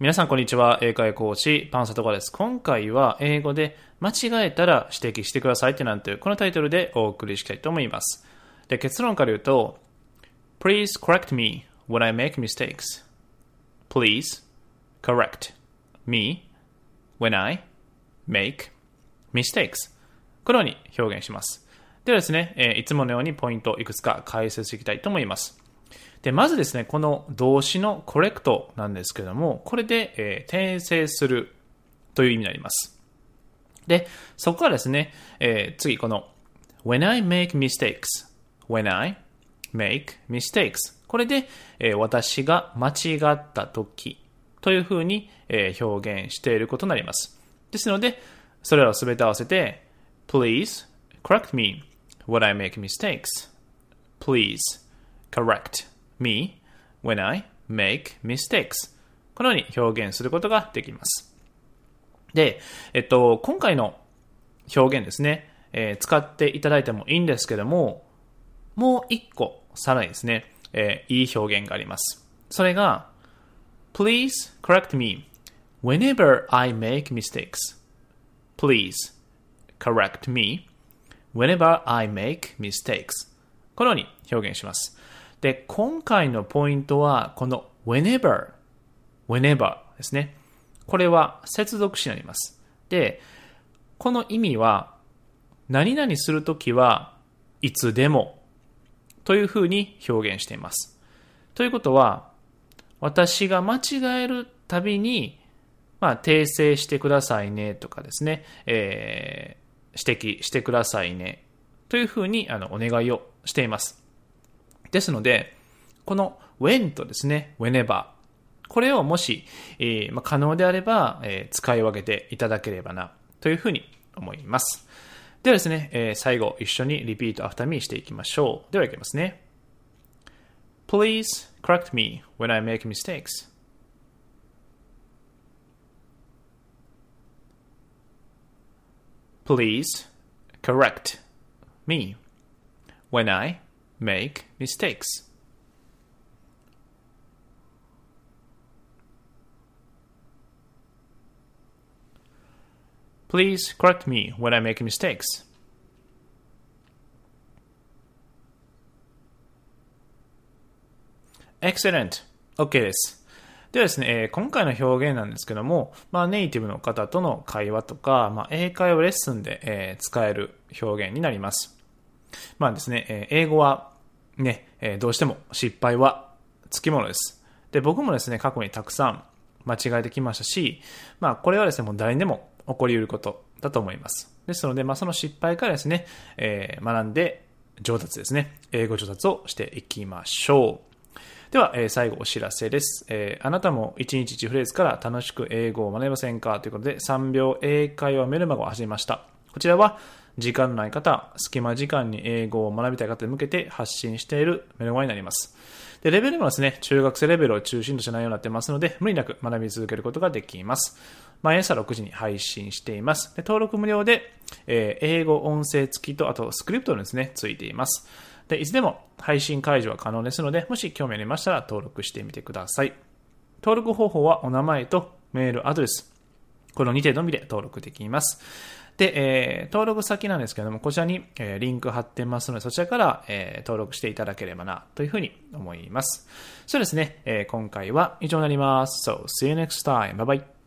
皆さんこんにちは。英会講師、パンサトカです。今回は英語で間違えたら指摘してくださいってなんていう、このタイトルでお送りしたいと思います。で、結論から言うと、Please correct me when I make mistakes. Please correct me when I make mistakes. このように表現します。ではですね、え、いつものようにポイントをいくつか解説していきたいと思います。で、まずですね、この動詞の correct なんですけども、これで、えー、訂正するという意味になります。で、そこからですね、えー、次この when I make mistakes, when I make mistakes これで、えー、私が間違った時というふうに、えー、表現していることになります。ですので、それらをすべて合わせて please correct me when I make mistakes. Please correct me when I make mistakes. このように表現することができます。で、えっと、今回の表現ですね、えー、使っていただいてもいいんですけども、もう一個、さらにですね、えー、いい表現があります。それが、Please correct me whenever I make mistakes. Please correct me whenever I make mistakes. このように表現します。で、今回のポイントは、この whenever, whenever ですね。これは接続詞になります。で、この意味は、何々するときはいつでもというふうに表現しています。ということは、私が間違えるたびに、まあ、訂正してくださいねとかですね、えー、指摘してくださいねというふうにあのお願いをしています。ですので、この when とですね、whenever これをもし、えーまあ、可能であれば、えー、使い分けていただければなというふうに思います。ではですね、えー、最後一緒に repeat after me していきましょう。ではいきますね。Please correct me when I make mistakes. Please correct me when I make mistakes. Please correct me when I make mistakes. Excellent. OK です。ではですね、えー、今回の表現なんですけども、まあ、ネイティブの方との会話とか、まあ、英会話レッスンで、えー、使える表現になります。まあですね、えー、英語はね、えー、どうしても失敗はつきものです。で、僕もですね、過去にたくさん間違えてきましたし、まあ、これはですね、もう誰にでも起こり得ることだと思います。ですので、まあ、その失敗からですね、えー、学んで上達ですね、英語上達をしていきましょう。では、えー、最後お知らせです、えー、あなたも1日1フレーズから楽しく英語を学べませんか？ということで、3秒英会話メルマガを始めました。こちらは、時間のない方、隙間時間に英語を学びたい方に向けて発信しているメルマガになります。で、レベルもですね、中学生レベルを中心とした内容になってますので、無理なく学び続けることができます。毎朝6時に配信しています。で登録無料で、えー、英語音声付きと、あとスクリプトですね、ついています。で、いつでも配信解除は可能ですので、もし興味ありましたら登録してみてください。登録方法はお名前とメールアドレス、この2点のみで登録できます。で、えー、登録先なんですけども、こちらに、えー、リンク貼ってますので、そちらから、えー、登録していただければな、というふうに思います。そうですね、えー、今回は以上になります。So, see you next time. Bye bye.